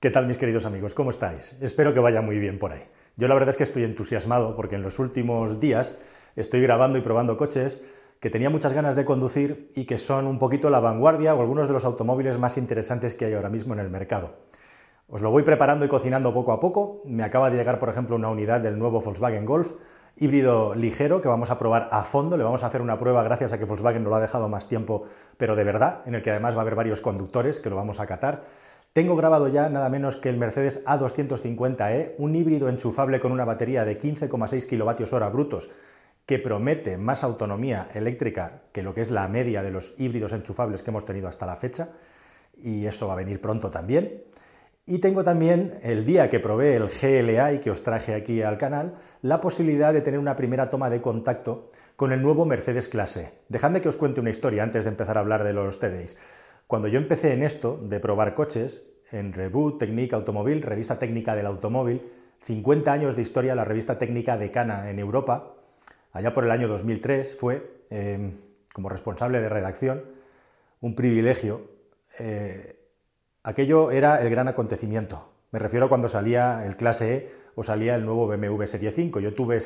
¿Qué tal mis queridos amigos? ¿Cómo estáis? Espero que vaya muy bien por ahí. Yo la verdad es que estoy entusiasmado porque en los últimos días estoy grabando y probando coches que tenía muchas ganas de conducir y que son un poquito la vanguardia o algunos de los automóviles más interesantes que hay ahora mismo en el mercado. Os lo voy preparando y cocinando poco a poco. Me acaba de llegar, por ejemplo, una unidad del nuevo Volkswagen Golf híbrido ligero que vamos a probar a fondo. Le vamos a hacer una prueba gracias a que Volkswagen nos lo ha dejado más tiempo, pero de verdad, en el que además va a haber varios conductores que lo vamos a catar. Tengo grabado ya nada menos que el Mercedes A250e, un híbrido enchufable con una batería de 15,6 kWh brutos que promete más autonomía eléctrica que lo que es la media de los híbridos enchufables que hemos tenido hasta la fecha, y eso va a venir pronto también. Y tengo también, el día que probé el GLA y que os traje aquí al canal, la posibilidad de tener una primera toma de contacto con el nuevo Mercedes Clase. Dejadme que os cuente una historia antes de empezar a hablar de los TDIs. Cuando yo empecé en esto de probar coches, en Reboot, Technique Automóvil, revista técnica del automóvil, 50 años de historia, la revista técnica decana en Europa, allá por el año 2003, fue, em, como responsable de redacción, un privilegio. Eh, aquello era el gran acontecimiento. Me refiero a cuando salía el clase E o salía el nuevo BMW Serie 5. Yo tuve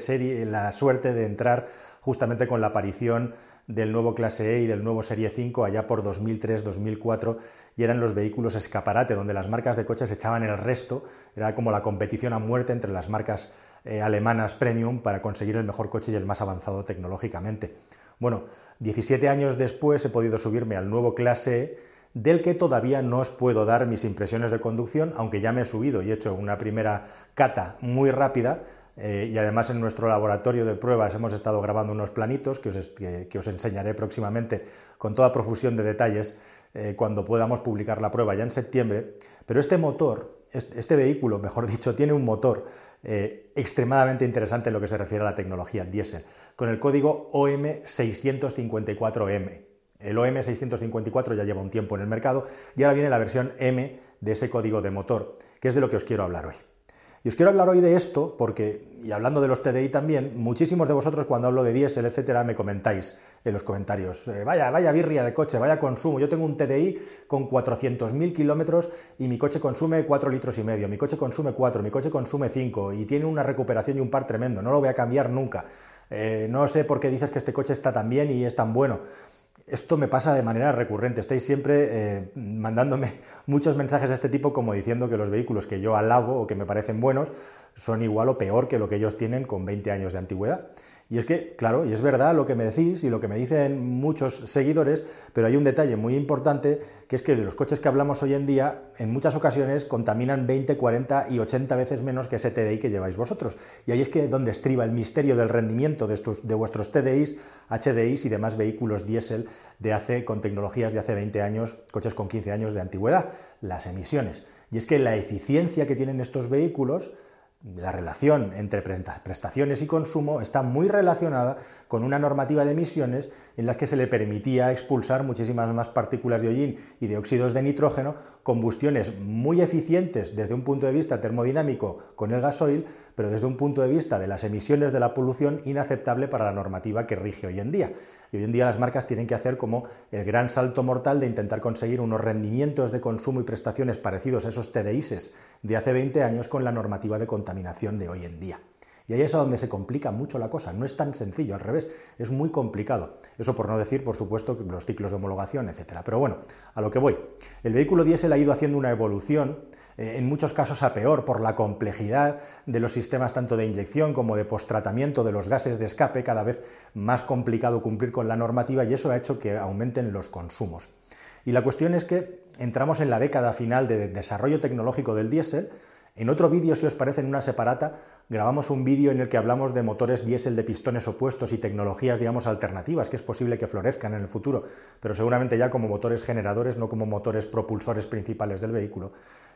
la suerte de entrar justamente con la aparición del nuevo clase E y del nuevo Serie 5 allá por 2003-2004 y eran los vehículos escaparate donde las marcas de coches echaban el resto, era como la competición a muerte entre las marcas eh, alemanas premium para conseguir el mejor coche y el más avanzado tecnológicamente. Bueno, 17 años después he podido subirme al nuevo clase E del que todavía no os puedo dar mis impresiones de conducción, aunque ya me he subido y he hecho una primera cata muy rápida, eh, y además en nuestro laboratorio de pruebas hemos estado grabando unos planitos que os, enseñaré próximamente con toda profusión de detalles eh, cuando podamos publicar la prueba ya en septiembre. Pero este motor, este, vehículo, mejor dicho, tiene un motor eh, extremadamente interesante en lo que se refiere a la tecnología diésel, con el código OM654M. El OM654 ya lleva un tiempo en el mercado y ahora viene la versión M de ese código de motor, que es de lo que os quiero hablar hoy. Y os quiero hablar hoy de esto porque, y hablando de los TDI también, muchísimos de vosotros cuando hablo de diésel, etcétera, me comentáis en los comentarios, eh, vaya, vaya birria de coche, vaya consumo, yo tengo un TDI con 400.000 kilómetros y mi coche consume 4 litros y medio, mi coche consume 4, mi coche consume 5 y tiene una recuperación y un par tremendo, no lo voy a cambiar nunca. Eh, no sé por qué dices que este coche está tan bien y es tan bueno. Esto me pasa de manera recurrente. Estáis siempre eh, mandándome muchos mensajes de este tipo como diciendo que los vehículos que yo alabo o que me parecen buenos son igual o peor que lo que ellos tienen con 20 años de antigüedad. Y es que, claro, y es verdad lo que me decís y lo que me dicen muchos seguidores, pero hay un detalle muy importante, que es que los coches que hablamos hoy en día, en muchas ocasiones contaminan 20, 40 y 80 veces menos que ese TDI que lleváis vosotros. Y ahí es que donde estriba el misterio del rendimiento de, estos, de vuestros TDIs, HDIs y demás vehículos diésel de hace, con tecnologías de hace 20 años, coches con 15 años de antigüedad, las emisiones. Y es que la eficiencia que tienen estos vehículos la relación entre prestaciones y consumo está muy relacionada con una normativa de emisiones en la que se le permitía expulsar muchísimas más partículas de hollín y de óxidos de nitrógeno, combustiones muy eficientes desde un punto de vista termodinámico con el gasoil, pero desde un punto de vista de las emisiones de la polución inaceptable para la normativa que rige hoy en día. Y hoy en día las marcas tienen que hacer como el gran salto mortal de intentar conseguir unos rendimientos de consumo y prestaciones parecidos a esos TDIs de hace 20 años con la normativa de contaminación de hoy en día. Y ahí es donde se complica mucho la cosa, no es tan sencillo, al revés, es muy complicado. Eso por no decir, por supuesto, los ciclos de homologación, etc. Pero bueno, a lo que voy. El vehículo diésel ha ido haciendo una evolución en muchos casos a peor por la complejidad de los sistemas tanto de inyección como de postratamiento de los gases de escape, cada vez más complicado cumplir con la normativa y eso ha hecho que aumenten los consumos. Y la cuestión es que entramos en la década final de desarrollo tecnológico del diésel. En otro vídeo, si os parece, en una separata, grabamos un vídeo en el que hablamos de motores diésel de pistones opuestos y tecnologías, digamos, alternativas, que es posible que florezcan en el futuro, pero seguramente ya como motores generadores, no como motores propulsores principales del vehículo.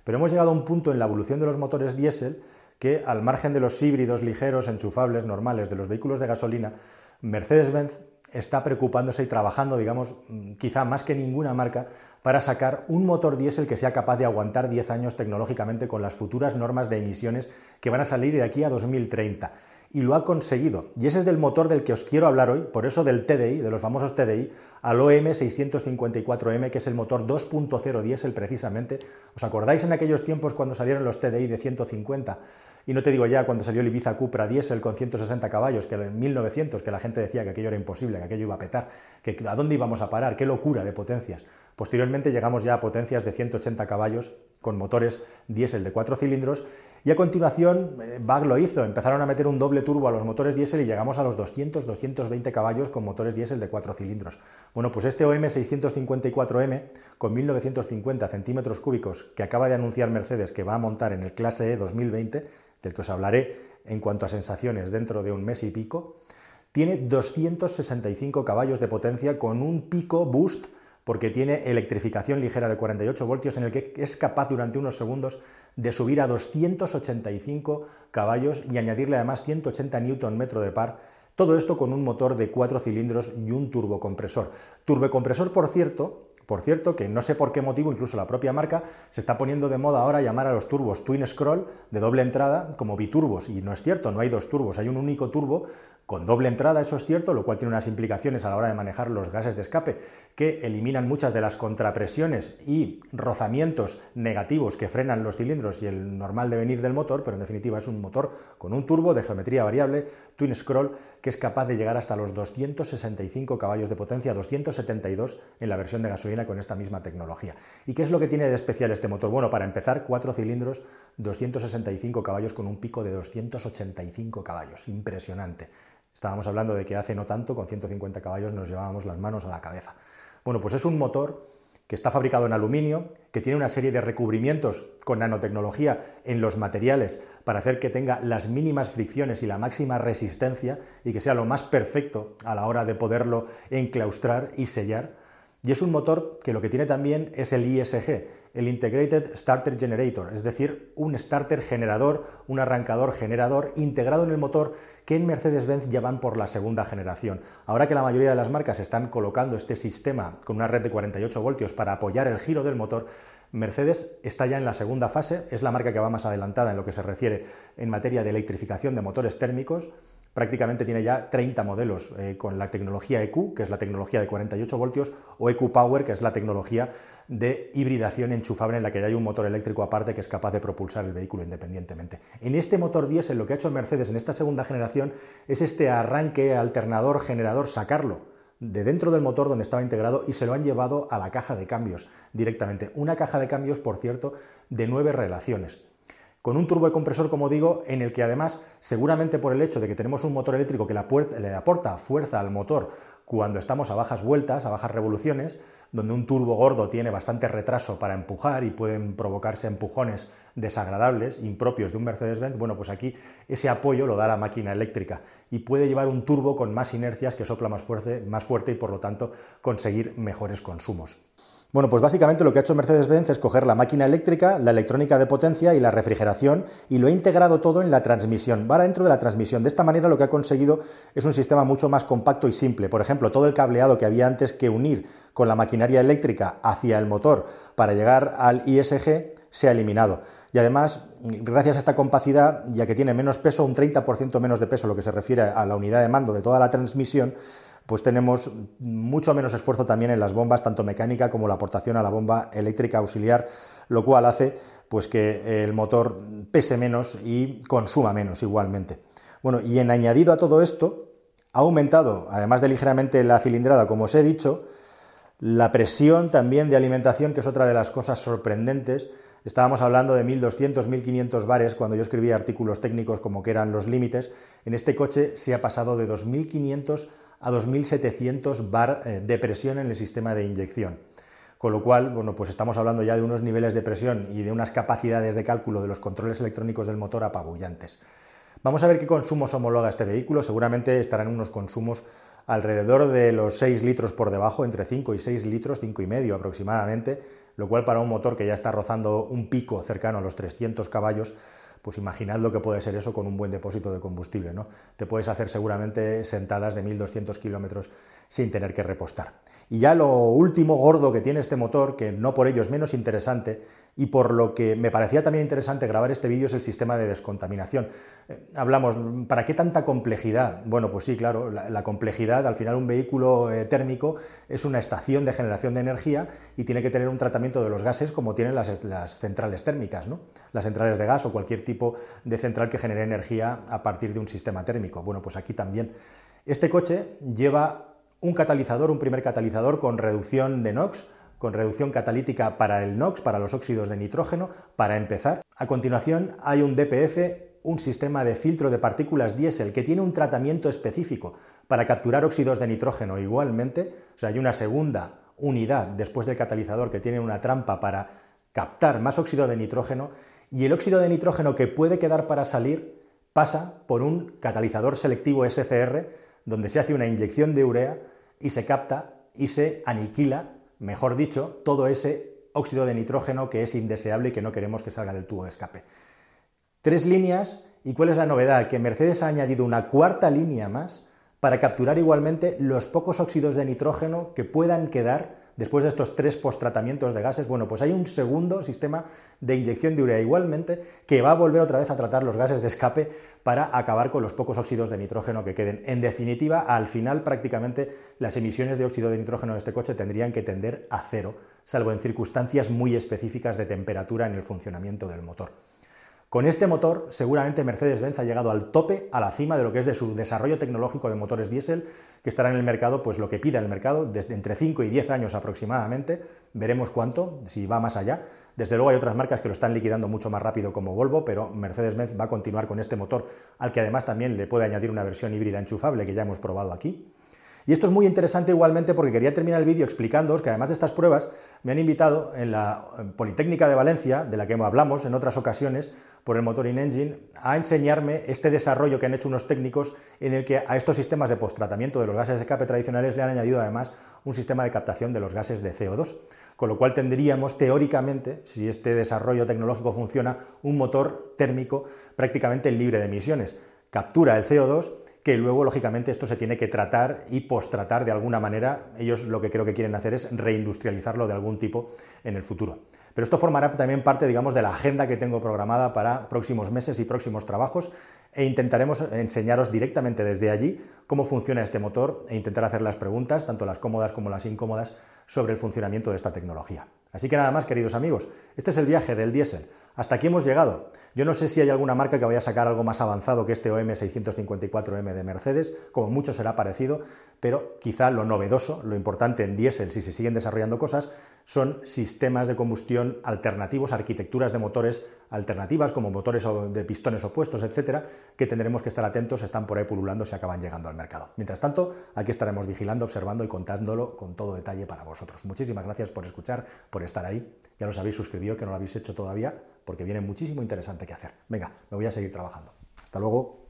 Pero hemos llegado a un punto en la evolución de los motores diésel que, al margen de los híbridos ligeros, enchufables, normales, de los vehículos de gasolina, Mercedes-Benz está preocupándose y trabajando, digamos, mm, quizá más que ninguna marca, para sacar un motor diésel que sea capaz de aguantar 10 años tecnológicamente con las futuras normas de emisiones que van a salir de aquí a 2030. Y lo ha conseguido. Y ese es del motor del que os quiero hablar hoy, por eso del TDI, de los famosos TDI, al OM654M, que es el motor 2.0 diésel precisamente. ¿Os acordáis en aquellos tiempos cuando salieron los TDI de 150? Y no te digo ya cuando salió el Ibiza Cupra diésel con 160 caballos, que en 1900, que la gente decía que aquello era imposible, que aquello iba a petar, que a dónde íbamos a parar, qué locura de potencias. Posteriormente llegamos ya a potencias de 180 caballos con motores diésel de 4 cilindros y a continuación eh, BAG lo hizo, empezaron a meter un doble turbo a los motores diésel y llegamos a los 200-220 caballos con motores diésel de 4 cilindros. Bueno, pues este OM 654M con 1950 centímetros cúbicos que acaba de anunciar Mercedes que va a montar en el clase E 2020, del que os hablaré en cuanto a sensaciones dentro de un mes y pico, tiene 265 caballos de potencia con un pico boost porque tiene electrificación ligera de 48 voltios en el que es capaz durante unos segundos de subir a 285 caballos y añadirle además 180 Nm de par. Todo esto con un motor de 4 cilindros y un turbocompresor. Turbocompresor, por cierto, por cierto, que no sé por qué motivo, incluso la propia marca se está poniendo de moda ahora llamar a los turbos Twin Scroll de doble entrada como biturbos. Y no es cierto, no hay dos turbos, hay un único turbo con doble entrada, eso es cierto, lo cual tiene unas implicaciones a la hora de manejar los gases de escape que eliminan muchas de las contrapresiones y rozamientos negativos que frenan los cilindros y el normal devenir del motor, pero en definitiva es un motor con un turbo de geometría variable, twin scroll, que es capaz de llegar hasta los 265 caballos de potencia, 272 en la versión de con esta misma tecnología. ¿Y qué es lo que tiene de especial este motor? Bueno, para empezar, cuatro cilindros, 265 caballos con un pico de 285 caballos, impresionante. Estábamos hablando de que hace no tanto, con 150 caballos, nos llevábamos las manos a la cabeza. Bueno, pues es un motor que está fabricado en aluminio, que tiene una serie de recubrimientos con nanotecnología en los materiales para hacer que tenga las mínimas fricciones y la máxima resistencia y que sea lo más perfecto a la hora de poderlo enclaustrar y sellar y es un motor que lo que tiene también es el ISG, el Integrated Starter Generator, es decir, un starter generador, un arrancador generador integrado en el motor que en Mercedes-Benz ya van por la segunda generación. Ahora que la mayoría de las marcas están colocando este sistema con una red de 48 voltios para apoyar el giro del motor, Mercedes está ya en la segunda fase, es la marca que va más adelantada en lo que se refiere en materia de electrificación de motores térmicos prácticamente tiene ya 30 modelos eh, con la tecnología EQ, que es la tecnología de 48 voltios, o EQ Power, que es la tecnología de hibridación enchufable en la que ya hay un motor eléctrico aparte que es capaz de propulsar el vehículo independientemente. En este motor diésel lo que ha hecho Mercedes en esta segunda generación es este arranque alternador generador, sacarlo de dentro del motor donde estaba integrado y se lo han llevado a la caja de cambios directamente. Una caja de cambios, por cierto, de nueve relaciones con un turbo de compresor, como digo, en el que además, seguramente por el hecho de que tenemos un motor eléctrico que le aporta fuerza al motor cuando estamos a bajas vueltas, a bajas revoluciones, donde un turbo gordo tiene bastante retraso para empujar y pueden provocarse empujones desagradables, impropios de un Mercedes-Benz, bueno, pues aquí ese apoyo lo da la máquina eléctrica y puede llevar un turbo con más inercias que sopla más fuerte, más fuerte y por lo tanto conseguir mejores consumos. Bueno, pues básicamente lo que ha hecho Mercedes-Benz es coger la máquina eléctrica, la electrónica de potencia y la refrigeración y lo ha integrado todo en la transmisión, va dentro de la transmisión. De esta manera lo que ha conseguido es un sistema mucho más compacto y simple. Por ejemplo, todo el cableado que había antes que unir con la maquinaria eléctrica hacia el motor para llegar al ISG se ha eliminado. Y además, gracias a esta compacidad, ya que tiene menos peso, un 30% menos de peso, lo que se refiere a la unidad de mando de toda la transmisión, pues tenemos mucho menos esfuerzo también en las bombas, tanto mecánica como la aportación a la bomba eléctrica auxiliar, lo cual hace pues que el motor pese menos y consuma menos igualmente. Bueno, y en añadido a todo esto, ha aumentado, además de ligeramente la cilindrada, como os he dicho, la presión también de alimentación, que es otra de las cosas sorprendentes. Estábamos hablando de 1200, 1500 bares cuando yo escribía artículos técnicos como que eran los límites. En este coche se ha pasado de 2500 a 2.700 bar eh, de presión en el sistema de inyección. Con lo cual, bueno, pues estamos hablando ya de unos niveles de presión y de unas capacidades de cálculo de los controles electrónicos del motor apabullantes. Vamos a ver qué consumos homologa este vehículo. Seguramente estarán unos consumos alrededor de los 6 litros por debajo, entre 5 y 6 litros, 5 y medio aproximadamente, lo cual para un motor que ya está rozando un pico cercano a los 300 caballos, pues imaginad lo que puede ser eso con un buen depósito de combustible, ¿no? Te puedes hacer seguramente sentadas de 1200 kilómetros sin tener que repostar. Y ya lo último gordo que tiene este motor, que no por ello es menos interesante, y por lo que me parecía también interesante grabar este vídeo es el sistema de descontaminación. Eh, hablamos, ¿para qué tanta complejidad? Bueno, pues sí, claro, la, complejidad, al final un vehículo eh, térmico es una estación de generación de energía y tiene que tener un tratamiento de los gases como tienen las, las centrales térmicas, ¿no? las centrales de gas o cualquier tipo de central que genere energía a partir de un sistema térmico. Bueno, pues aquí también. Este coche lleva un catalizador, un primer catalizador con reducción de NOx, con reducción catalítica para el NOx, para los óxidos de nitrógeno, para empezar. A continuación hay un DPF, un sistema de filtro de partículas diésel que tiene un tratamiento específico para capturar óxidos de nitrógeno igualmente, o sea, hay una segunda unidad después del catalizador que tiene una trampa para captar más óxido de nitrógeno y el óxido de nitrógeno que puede quedar para salir pasa por un catalizador selectivo SCR donde se hace una inyección de urea y se capta y se aniquila mejor dicho, todo ese óxido de nitrógeno que es indeseable y que no queremos que salga del tubo de escape. Tres líneas, ¿y cuál es la novedad? Que Mercedes ha añadido una cuarta línea más para capturar igualmente los pocos óxidos de nitrógeno que puedan quedar después de estos tres posttratamientos de gases, bueno, pues hay un segundo sistema de inyección de urea igualmente que va a volver otra vez a tratar los gases de escape para acabar con los pocos óxidos de nitrógeno que queden. En definitiva, al final prácticamente las emisiones de óxido de nitrógeno de este coche tendrían que tender a cero, salvo en circunstancias muy específicas de temperatura en el funcionamiento del motor. Con este motor, seguramente Mercedes-Benz ha llegado al tope, a la cima de lo que es de su desarrollo tecnológico de motores diésel, que estará en el mercado, pues lo que pida el mercado, desde entre 5 y 10 años aproximadamente. Veremos cuánto, si va más allá. Desde luego hay otras marcas que lo están liquidando mucho más rápido como Volvo, pero Mercedes-Benz va a continuar con este motor, al que además también le puede añadir una versión híbrida enchufable que ya hemos probado aquí. Y esto es muy interesante igualmente porque quería terminar el vídeo explicándoos que además de estas pruebas me han invitado en la Politécnica de Valencia, de la que hablamos en otras ocasiones, por el motor in-engine, a enseñarme este desarrollo que han hecho unos técnicos en el que a estos sistemas de posttratamiento de los gases de escape tradicionales le han añadido además un sistema de captación de los gases de CO2. Con lo cual tendríamos teóricamente, si este desarrollo tecnológico funciona, un motor térmico prácticamente libre de emisiones. Captura el CO2 que luego, lógicamente, esto se tiene que tratar y postratar de alguna manera. Ellos lo que creo que quieren hacer es reindustrializarlo de algún tipo en el futuro. Pero esto formará también parte, digamos, de la agenda que tengo programada para próximos meses y próximos trabajos e intentaremos enseñaros directamente desde allí cómo funciona este motor e intentar hacer las preguntas, tanto las cómodas como las incómodas, sobre el funcionamiento de esta tecnología. Así que nada más, queridos amigos, este es el viaje del diésel. Hasta aquí hemos llegado. Yo no sé si hay alguna marca que vaya a sacar algo más avanzado que este OM654M de Mercedes, como mucho será parecido, pero quizá lo novedoso, lo importante en diésel, si se siguen desarrollando cosas, son sistemas de combustión alternativos, arquitecturas de motores alternativas, como motores de pistones opuestos, etcétera, que tendremos que estar atentos, están por ahí pululando, se acaban llegando al mercado. Mientras tanto, aquí estaremos vigilando, observando y contándolo con todo detalle para vosotros. Muchísimas gracias por escuchar, por estar ahí. Ya lo habéis suscribido, que no lo habéis hecho todavía, porque viene muchísimo interesante que hacer. Venga, me voy a seguir trabajando. Hasta luego.